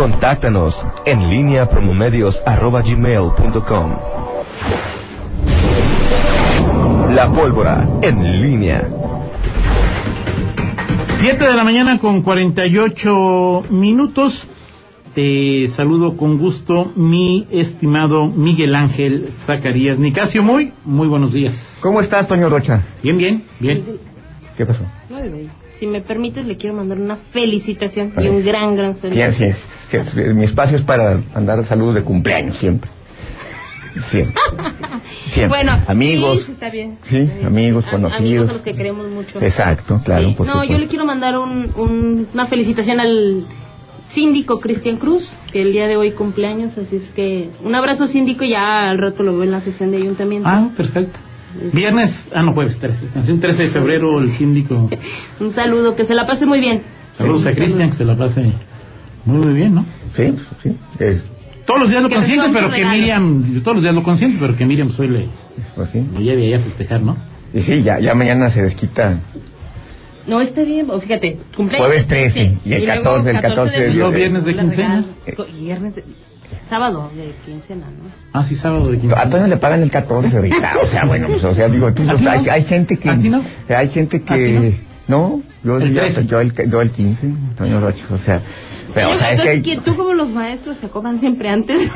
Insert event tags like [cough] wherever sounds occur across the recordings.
Contáctanos en línea promomedios.com. La pólvora en línea. 7 de la mañana con 48 minutos. Te saludo con gusto, mi estimado Miguel Ángel Zacarías Nicasio. Muy, muy buenos días. ¿Cómo estás, Toño Rocha? Bien, bien, bien. ¿Qué pasó? Muy bien. Si me permites, le quiero mandar una felicitación y un gran, gran saludo. Mi espacio es para mandar saludos de cumpleaños, siempre. Siempre. Siempre. Bueno, amigos. Sí, está bien. Sí, amigos, A- conocidos. Amigos a los que queremos mucho. Exacto, claro, Sí. por No, supuesto. yo le quiero mandar un, un- una felicitación al síndico Cristian Cruz, que el día de hoy cumpleaños, así es que un abrazo síndico y ya al rato lo veo en la sesión de ayuntamiento. Ah, perfecto. Viernes, ah, no, jueves 13. Nació 13 de febrero el síndico. [laughs] Un saludo, que se la pase muy bien. Saludos a Cristian, que se la pase muy, muy bien, ¿no? Sí, sí. Es, Todos los días lo Que consiente, pero que. Miriam, yo todos los días lo consiente, pero que Miriam pues, hoy le, pues sí. le lleve ahí a festejar, ¿no? Y sí, ya, ya mañana se desquita. No, está bien, o fíjate, cumpleaños. Jueves 13, Sí. y el luego 14, el 14 de Y luego viernes de quincena. Y Viernes de... Sábado de quincena, ¿no? Ah, sí, sábado de A quincena. Toño le pagan el 14 ahorita. O sea, bueno, pues, o sea, digo, tú, ¿A ti no? hay, hay gente que. ¿A ti no? Hay gente ¿A ti que. No, yo, El yo, 13. yo, el, yo el 15, Toño Rocha. O sea, pero, o sea, es que que tú como los maestros se cobran siempre antes. [laughs]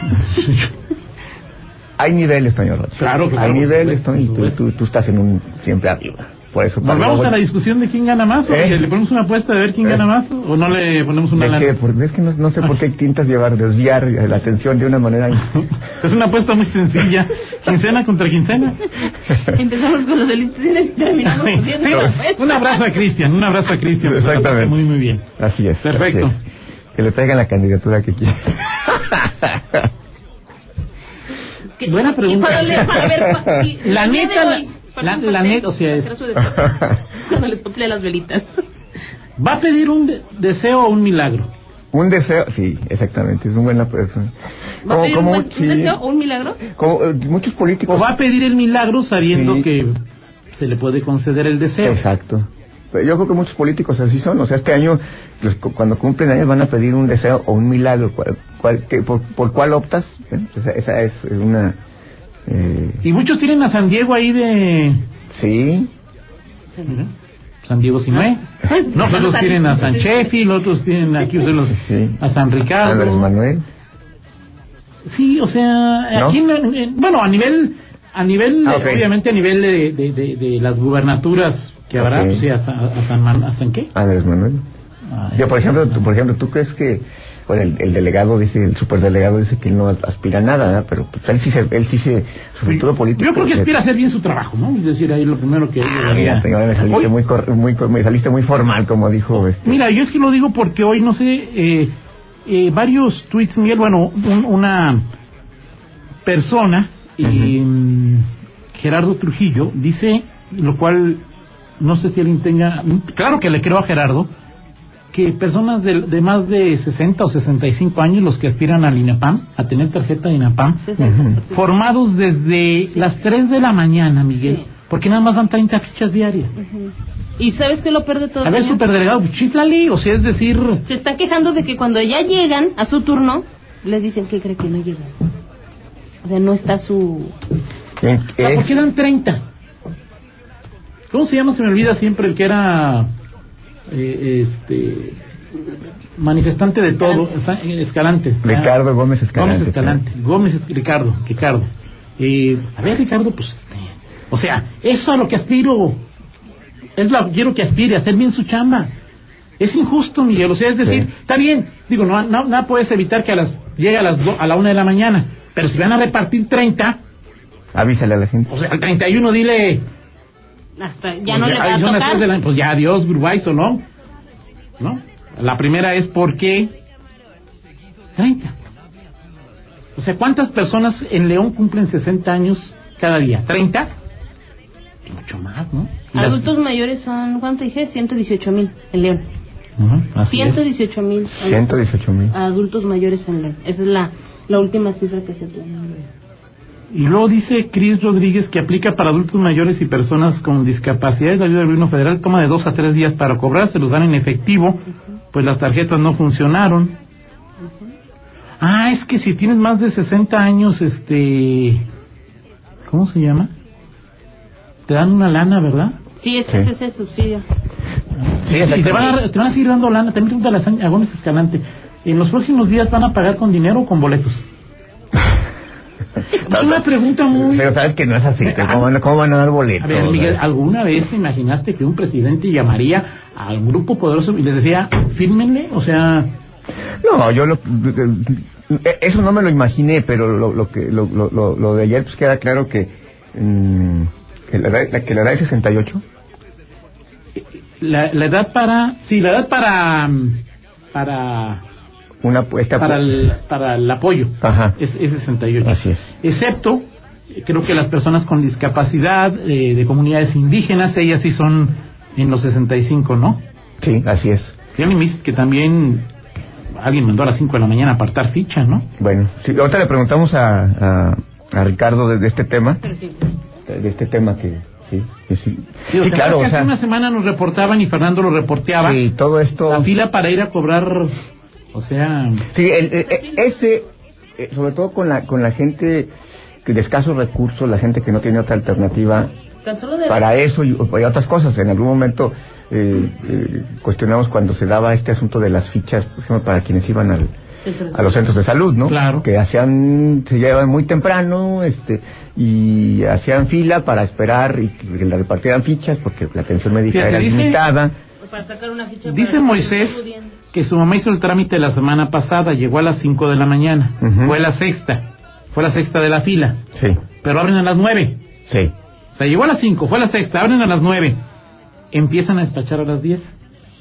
hay niveles, Toño Rocha. Claro, claro, Hay niveles, Toño, y tú, tú, tú estás en un siempre arriba. Por eso, ¿Nos para vamos luego- a la discusión de quién gana más? ¿O ¿Eh? le ponemos una apuesta de ver quién ¿Eh? gana más? ¿O no le ponemos una ¿De lana? qué? Porque es que no, no sé por qué intentas llevar, desviar la atención de una manera. [laughs] Es una apuesta muy sencilla. Quincena contra quincena. Empezamos con los felicitaciones y terminamos con Sí, un abrazo a Cristian, un abrazo a Cristian. Exactamente. Muy, muy bien. Así es. Perfecto. así es. Que le traigan la candidatura que quiere. [laughs] Que- Buena y pregunta. cuando le- a ver, [laughs] y- La neta, la- la neta, o sea, es-. [laughs] Cuando les sople las velitas. ¿Va a pedir un de- deseo o un milagro? Un deseo, sí, exactamente, es una buena persona. ¿Va a pedir un, buen- un sí, deseo o un milagro? como, eh, muchos políticos. ¿O va a pedir el milagro sabiendo Sí. que se le puede conceder el deseo? Exacto. Yo creo que muchos políticos así son. O sea, este año, los cu- cuando cumplen años, van a pedir un deseo o un milagro. ¿Cuál, cuál- qué- por, por cuál optas? Bueno, esa, esa es una. Eh, Y muchos tienen a San Diego ahí de... sí, Mira, San Diego Sinué. No, pues otros tienen a San Sheffield, otros tienen aquí ustedes los, Sí. a San Ricardo. Andrés Manuel. Sí, o sea, ¿No? aquí, en- en- bueno, a nivel, a nivel, Ah, obviamente a nivel de, de, de, de las gubernaturas que habrá, pues sí, a, San- a San, Man- ¿a San qué? Andrés Manuel. Ah, Yo, por sí, ejemplo, tú, por ejemplo, ¿tú crees que bueno, el, el delegado dice, el superdelegado dice que él no aspira a nada, ¿verdad? pero pues, él sí se, él sí se, su futuro político. Yo creo que aspira a hacer bien su trabajo, ¿no? Es decir, ahí lo primero que... Ah, mira, me saliste muy, cor- muy, me saliste muy formal, como dijo este. Mira, yo es que lo digo porque hoy, no sé, eh, eh, varios tweets, Miguel, bueno, un- una persona, eh, Gerardo Trujillo, dice, lo cual no sé si alguien tenga, claro que le creo a Gerardo, que personas de, de más de 60 o 65 años, los que aspiran al INAPAM, a tener tarjeta de INAPAM, formados desde las 3 de la mañana, Miguel, Sí. porque nada más dan 30 fichas diarias. ¿Y sabes qué es lo peor de todo? A ver, superdelegado, pues chíflale, o sea, es decir... Se están quejando de que cuando ya llegan a su turno, les dicen que cree que no llegan. O sea, no está su... En- O sea, ¿Por qué dan 30? ¿Cómo se llama? Se me olvida siempre el que era eh, este manifestante de todo, Escalante. Ricardo Gómez Escalante. Gómez Escalante. Gómez Es- Ricardo, Ricardo. Eh, a ver, Ricardo, pues este, o sea, eso a lo que aspiro. Es lo que quiero que aspire, a hacer bien su chamba. Es injusto, Miguel. O sea, es decir, Sí. está bien. Digo, no, no, no puedes evitar que a las llegue a las do- a la una de la mañana. Pero si van a repartir 30, Avísale a la gente. o sea, al 31 dile. Hasta ya pues no le va ahí a son las tocar. tres de la- pues ya, adiós, Uruguay, o no. ¿No? La primera es por qué 30. O sea, ¿cuántas personas en León cumplen 60 años cada día? ¿30? Mucho más, ¿no? Y las- Adultos mayores son, ¿cuánto dije? 118 mil en León. Así es. 118 mil 118 mil. adultos mayores en León. Esa es la, la última cifra que se tiene. Y luego dice Cris Rodríguez que aplica para adultos mayores y personas con discapacidades. La ayuda del gobierno federal toma de dos a tres días para cobrar, se los dan en efectivo, pues las tarjetas no funcionaron. Ah, es que si tienes más de 60 años, este... ¿Cómo se llama? Te dan una lana, ¿verdad? Sí, es Sí. ese es el subsidio. Sí, y te van, a, te van a seguir dando lana. También pregunta la Agones Escalante. ¿En los próximos días van a pagar con dinero o con boletos? [laughs] es una pregunta muy... Pero sabes que no es así. ¿Cómo, van- cómo van a dar boletos? A ver, Miguel, ¿alguna vez te imaginaste que un presidente llamaría al grupo poderoso y les decía, fírmenle? O sea, No, yo lo, eso no me lo imaginé, pero lo, lo que lo, lo, lo- de ayer pues queda claro que, mm, que, la, edad- que la edad de 68 la, la edad para... Sí, la edad para... Para... una apuesta Para el, para el apoyo. Ajá. Es, es 68. Así es. Excepto, eh, creo que las personas con discapacidad eh, de comunidades indígenas, ellas sí son en los 65, ¿no? Sí, así es. Que también alguien mandó a las 5 de la mañana a apartar ficha, ¿no? Bueno, sí, ahorita le preguntamos a, a, a Ricardo de, de este tema, Pero sí. de este tema que sí, que sí. Sí, Sí, claro, o hace sea, una semana nos reportaban y Fernando lo reporteaba. sí, todo esto. La fila para ir a cobrar, o sea, Sí, el- el- el- ese, eh, sobre todo con la con la gente que de escasos recursos, la gente que no tiene otra alternativa, Tan solo de para eso y, y otras cosas. En algún momento eh, eh, cuestionamos cuando se daba este asunto de las fichas, por ejemplo, para quienes iban al, a los centros de salud, ¿no? Claro. Que hacían, se llevaban muy temprano, este, y hacían fila para esperar y que le repartieran fichas porque la atención médica Fíjate, era dice- limitada. para sacar una ficha dice para- Moisés que su mamá hizo el trámite la semana pasada, llegó a las 5 de la mañana, Ujú. fue la sexta, fue la sexta de la fila, Sí, pero abren a las 9. sí. O sea, llegó a las 5, fue a la sexta, abren a las 9. Empiezan a despachar a las 10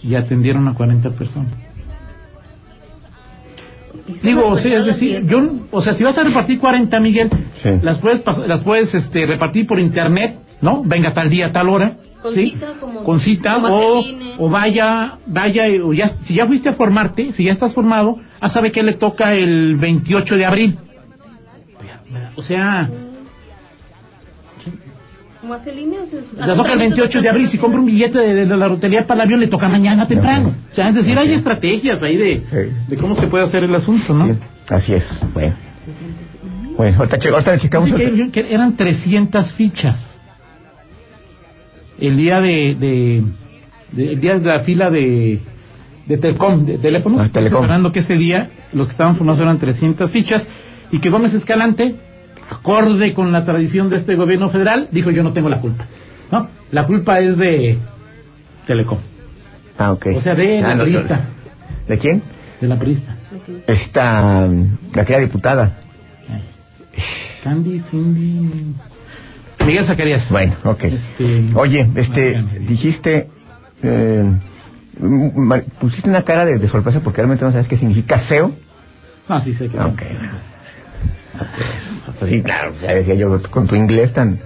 y atendieron a 40 personas. Digo, o sea, es decir, yo, o sea, si vas a repartir 40, Miguel, Sí. las puedes, las puedes este, repartir por internet, ¿no? Venga tal día, tal hora. Con ¿sí? cita, como- Con cita, como o, o vaya, vaya, o ya, si ya fuiste a formarte, si ya estás formado, ah, sabe que le toca el 28 de abril. O sea, ¿Cómo hace línea? O sea, es- le toca el 28 de abril. Si compra un billete de, de la lotería para el avión, le toca mañana temprano. O sea, es decir, hay estrategias ahí de, de cómo se puede hacer el asunto, ¿no? Sí, así es. Bueno. Bueno, ahorita, ahorita checamos. Que, que eran 300 fichas. El día de, de, de- el día de la fila de, de Telcom, de teléfonos, Ah, Telecom. Fernando que ese día los que estaban formados eran 300 fichas y que Gómez Escalante, acorde con la tradición de este gobierno federal, dijo yo no tengo la culpa. ¿No? La culpa es de Telecom, Ah, ok. o sea, de la Ah, no, periodista. ¿De quién? de la periodista. Esta, la que era diputada. Candy, Cindy... Miguel Zacarías. Bueno, ok. Este, Oye, este, dijiste, eh, m- ma- pusiste una cara de, de sorpresa porque realmente no sabes qué significa SEO. Ah, sí sé que Ah, Ok. Sí, claro, ya decía yo, con tu inglés tan...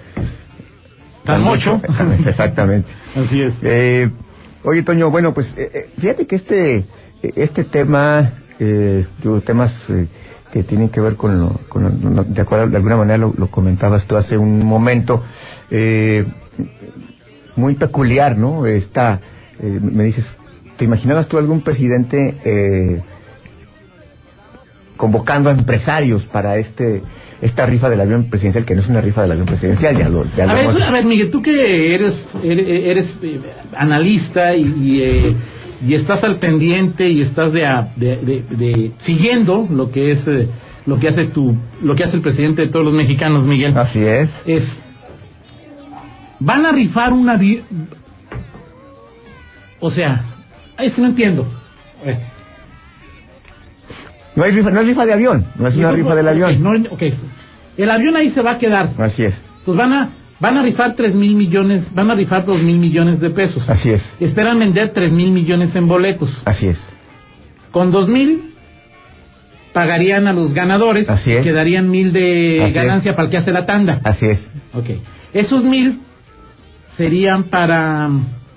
Tan mocho. [laughs] Exactamente. Así es. Eh, oye, Toño, bueno, pues eh, eh, fíjate que este este tema, eh, digo, temas eh, que tienen que ver con lo, con lo- de acuerdo, de alguna manera lo, lo comentabas tú hace un momento, eh, muy peculiar, ¿no? Esta, eh, me dices, ¿te imaginabas tú algún presidente eh, convocando a empresarios para este esta rifa del avión presidencial, que no es una rifa del avión presidencial, ya lo, ya lo A ver, a ver, Miguel, tú que eres eres, eres, eh, analista y, y, eh, y estás al pendiente y estás de, de, de- de- siguiendo lo que es eh, lo que hace tu lo que hace el presidente de todos los mexicanos, Miguel. Así es. Es van a rifar un avión. O sea, ahí sí no entiendo. Eh, No hay rifa, no es rifa de avión, no es una rifa del avión. no, el avión ahí se va a quedar. Así es, Pues van a van a rifar tres mil millones, van a rifar dos mil millones de pesos. así es, Esperan vender tres mil millones en boletos. así es. Con dos mil pagarían a los ganadores, Así es. quedarían mil de Así ganancia para el que hace la tanda. Así es. Ok. Esos mil serían para,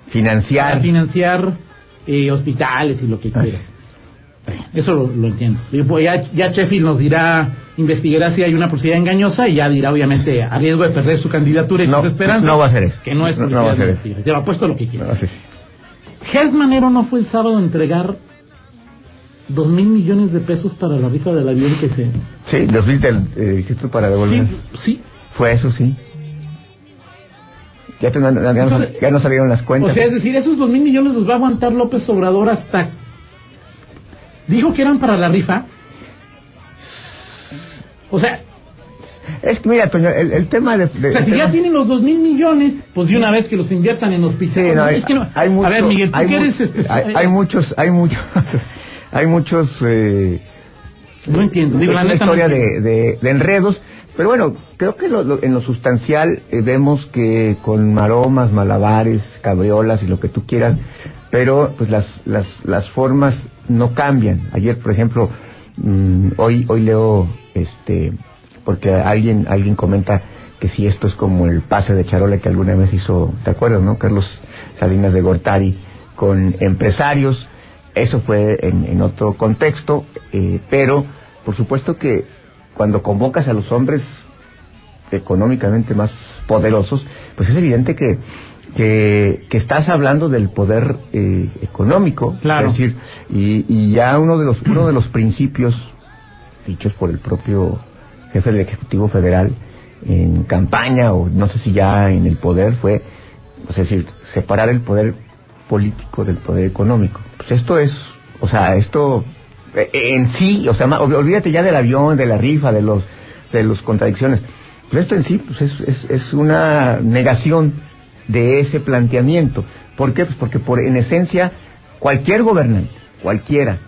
Financiar. para financiar eh, hospitales y lo que quieras. Eso lo, lo entiendo. Y, pues, ya, ya Sheffield nos dirá, investigará si hay una publicidad engañosa y ya dirá, obviamente, a riesgo de perder su candidatura y No, sus esperanzas. no va a ser eso. Que no es No- no va a ser eso. Te lo apuesto lo que quieras. Gers Manero no fue el sábado a entregar dos mil millones de pesos para la rifa del avión que se... Sí, 2000 del eh, para devolver. Sí, sí. Fue eso, sí. Ya, te- ya no, ya no salieron las cuentas. O sea, es decir, esos dos mil millones los va a aguantar López Obrador hasta... Dijo que eran para la rifa. O sea, Es que mira, Toño, el, el tema de... de- o sea si ya tienen los dos mil millones, pues de una vez que los inviertan en Sí, hospitales. no, hay, es que no... hay mucho- a ver, Miguel, tú hay que mu- eres... Este, hay, hay muchos, hay muchos, [laughs] hay muchos... Eh, No entiendo. Digo, es la una no historia entiendo. de- de enredos, pero bueno, creo que lo- lo- en lo sustancial eh, vemos que con maromas, malabares, cabriolas y lo que tú quieras, pero pues las, las, las formas no cambian. Ayer, por ejemplo, mm, hoy, hoy leo, este, porque alguien, alguien comenta que si esto es como el pase de charola que alguna vez hizo, ¿te acuerdas, no? Carlos Salinas de Gortari con empresarios, eso fue en, en otro contexto, eh, pero por supuesto que cuando convocas a los hombres económicamente más poderosos, pues es evidente que, que, que estás hablando del poder eh, económico, Claro. es decir, y, y ya uno de los uno de los principios dichos por el propio jefe del Ejecutivo Federal en campaña o no sé si ya en el poder fue, es decir, separar el poder político del poder económico. Pues esto es, o sea, esto eh, en sí, o sea, olvídate ya del avión, de la rifa, de los de los contradicciones. Pues esto en sí pues es, es, es una negación de ese planteamiento. ¿Por qué? Pues porque por en esencia cualquier gobernante, cualquiera,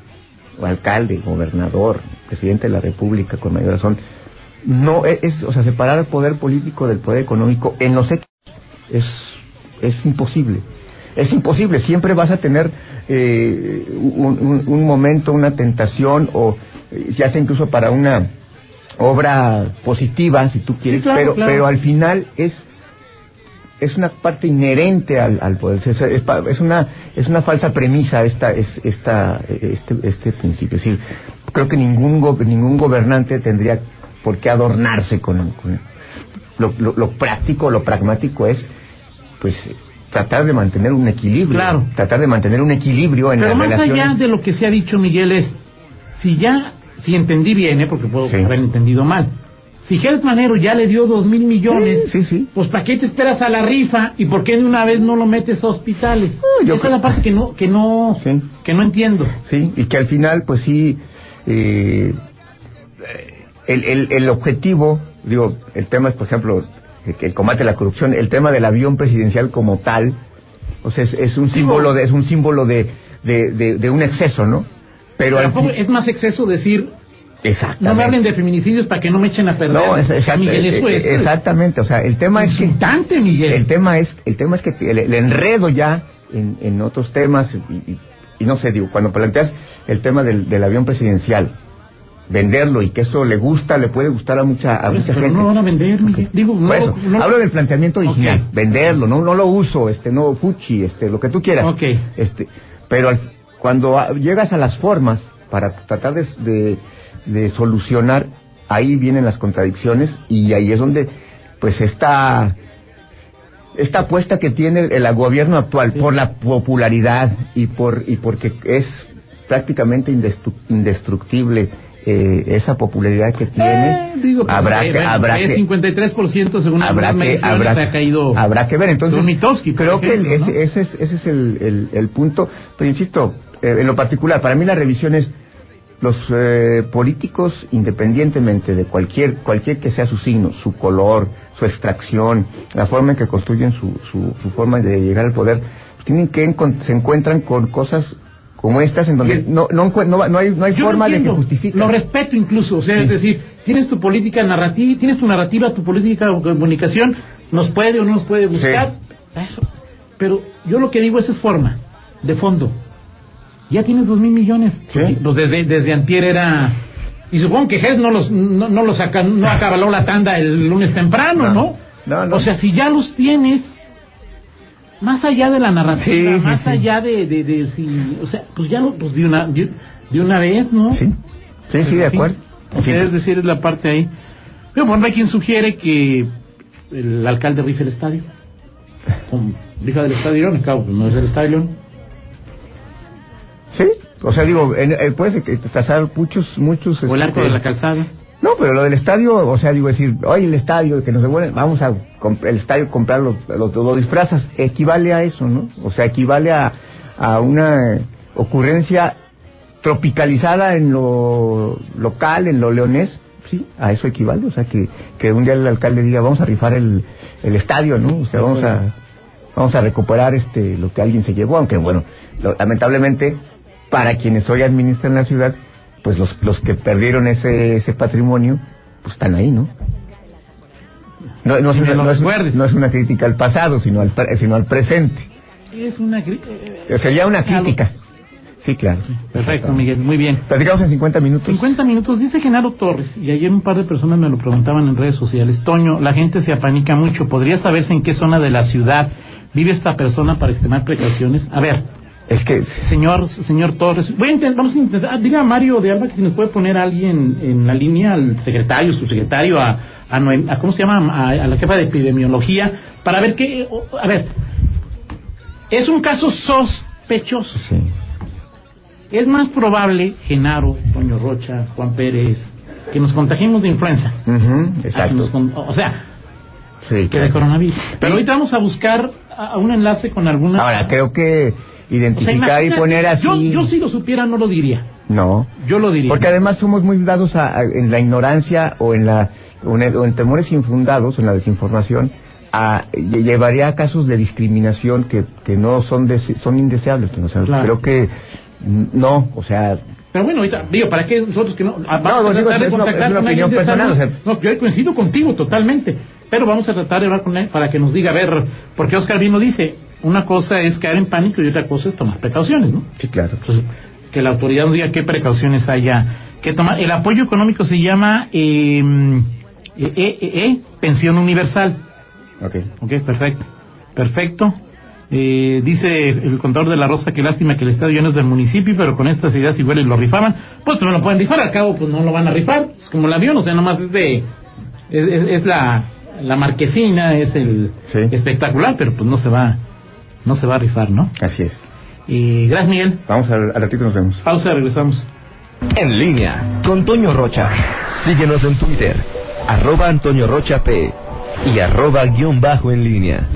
o alcalde, gobernador, presidente de la República, con mayor razón, no es, es, o sea, separar el poder político del poder económico en los hechos es, es imposible. Es imposible, siempre vas a tener eh, un, un- un momento, una tentación, o eh, ya sea incluso para una obra positiva, si tú quieres, Sí, claro, pero, claro. pero al final es es una parte inherente al, al poder es, es una es una falsa premisa esta es esta este este principio es decir creo que ningún go- ningún gobernante tendría por qué adornarse con, con- lo, lo, lo práctico lo pragmático es pues tratar de mantener un equilibrio Claro. tratar de mantener un equilibrio en Pero las más relaciones allá de lo que se ha dicho, Miguel, es, si ya, si entendí bien, ¿eh? porque puedo Sí. haber entendido mal, si Gers Manero ya le dio dos mil millones, Sí, sí, sí. pues ¿para qué te esperas a la rifa y por qué de una vez no lo metes a hospitales? Yo Esa creo- es la parte que no, que no, que no entiendo. sí y que al final pues sí eh, el, el, el objetivo digo el tema es por ejemplo el, el combate a la corrupción el tema del avión presidencial como tal o sea es, es un Sí, símbolo de es un símbolo de de, de, de un exceso no pero Pero al es más exceso decir, exactamente no me hablen de feminicidios para que no me echen a perder. no es- exact- Miguel, eso es exactamente o sea el tema es que Miguel. el tema es el tema es que el, el enredo ya en, en otros temas y, y- y no sé digo cuando planteas el tema del, del avión presidencial venderlo y que eso le gusta le puede gustar a mucha a Pero mucha no gente lo van a vender, Miguel. Digo, no, eso, no- hablo del planteamiento original venderlo no no lo uso este no fuchi este lo que tú quieras Ok. este pero al- cuando ah, llegas a las formas para tratar de, de- de solucionar ahí vienen las contradicciones y ahí es donde pues esta esta apuesta que tiene el, el gobierno actual Sí. por la popularidad y por y porque es prácticamente indestru- indestructible eh, esa popularidad que tiene Eh, digo, pues, habrá eh, que habrá es que 53% según habrá que habrá, ha caído habrá que ver. Entonces creo que el- ese, ese es ese es el, el- el punto. Pero insisto eh, en lo particular para mí la revisión es los eh, políticos independientemente de cualquier cualquier que sea su signo su color su extracción la forma en que construyen su, su, su forma de llegar al poder pues tienen que se encuentran con cosas como estas en donde no no, no, no hay no hay forma de que justifique Lo respeto incluso, o sea, Sí. es decir, tienes tu política narrativa, tienes tu narrativa, tu política de comunicación, nos puede o no nos puede gustar, eso. Pero yo lo que digo es, es forma, de fondo. Ya tienes dos mil millones. Sí. Pues desde, desde antier era... Y supongo que Gess no los, no, no los saca, no acabaló la tanda el lunes temprano, No. ¿no? No, no. O sea, si ya los tienes, más allá de la narrativa, Sí, más sí. allá de, de, de si, o sea, pues ya lo, pues de una, de, de una vez, ¿no? sí sí sí de acuerdo O sea, es decir, es la parte ahí. Pero bueno, hay quien sugiere que el alcalde rife el estadio. Con rifa del estadio claro, pues no es el estadio. Sí, O sea, digo, en, eh, puedes trazar muchos, muchos... O el arco este, de la calzada. No, pero lo del estadio, o sea, digo, decir, oye, el estadio, que nos devuelven, vamos a el estadio comprar los, los, los disfrazas, equivale a eso, ¿no? O sea, equivale a, a una ocurrencia tropicalizada en lo local, en lo leonés, sí, a eso equivale, o sea, que, que un día el alcalde diga, vamos a rifar el, el estadio, ¿no? O sea, vamos a, vamos a recuperar este, lo que alguien se llevó, aunque bueno, lo- lamentablemente, para quienes hoy administran la ciudad, pues los, los que perdieron ese, ese patrimonio, pues están ahí, ¿no? No, no, es una, no es- no es una crítica al pasado, sino al, sino al presente. Es una... gri- eh, Sería una crítica. Sí, claro. Perfecto, Miguel, muy bien. Platicamos en 50 minutos. 50 minutos, dice Genaro Torres, y ayer un par de personas me lo preguntaban en redes sociales. Toño, la gente se apanica mucho. ¿Podría saberse en qué zona de la ciudad vive esta persona para extremar precauciones? A ver, Es que, señor señor Torres, voy a intentar, vamos a intentar, ah, diga a Mario de Alba que si nos puede poner a alguien en la línea, al secretario, subsecretario, a, a, Noel- a- ¿cómo se llama? A, a la jefa de epidemiología, para ver qué, a ver, es un caso sospechoso. sí. Es más probable, Genaro, Toño Rocha, Juan Pérez, que nos contagiemos de influenza. Exacto. nos o sea, Sí, que de coronavirus. Pero ahorita vamos a buscar a, a un enlace con alguna... Ahora, creo que O sea, identificar y poner así... Yo, yo si lo supiera no lo diría. No. Yo lo diría. Porque además somos muy dados a, a- en la ignorancia o en la o en, el- o en temores infundados, en la desinformación, a, lle- llevaría a casos de discriminación que, que no son dese- son indeseables. O sea, Claro. Creo que no, o sea, Pero bueno, ahorita, digo, ¿para qué nosotros que no? ah, Vamos no, a digo, tratar de es una- contactar una con alguien de personal, o sea- No, yo coincido contigo totalmente. Pero vamos a tratar de hablar con él para que nos diga, a ver, porque Oscar Vino dice, una cosa es caer en pánico y otra cosa es tomar precauciones, ¿no? sí, claro. Entonces, que la autoridad diga qué precauciones haya que tomar. El apoyo económico se llama eh, eh, eh, eh, pensión universal. Ok. Ok, perfecto. Perfecto. Eh, dice el contador de la Rosa que lástima que el estadio ya no es del municipio, pero con estas ideas igual y lo rifaban. Pues no lo pueden rifar, al cabo pues no lo van a rifar. Es como el avión, o sea, nomás es de... Es, es- es la, la marquesina, es el Sí. espectacular, pero pues no se va no se va a rifar, ¿no? Así es. Y gracias Miguel. Vamos al, al ratito nos vemos. Pausa, regresamos. En línea con Toño Rocha. Síguenos en Twitter, arroba Antonio Rocha P y arroba guion bajo en línea.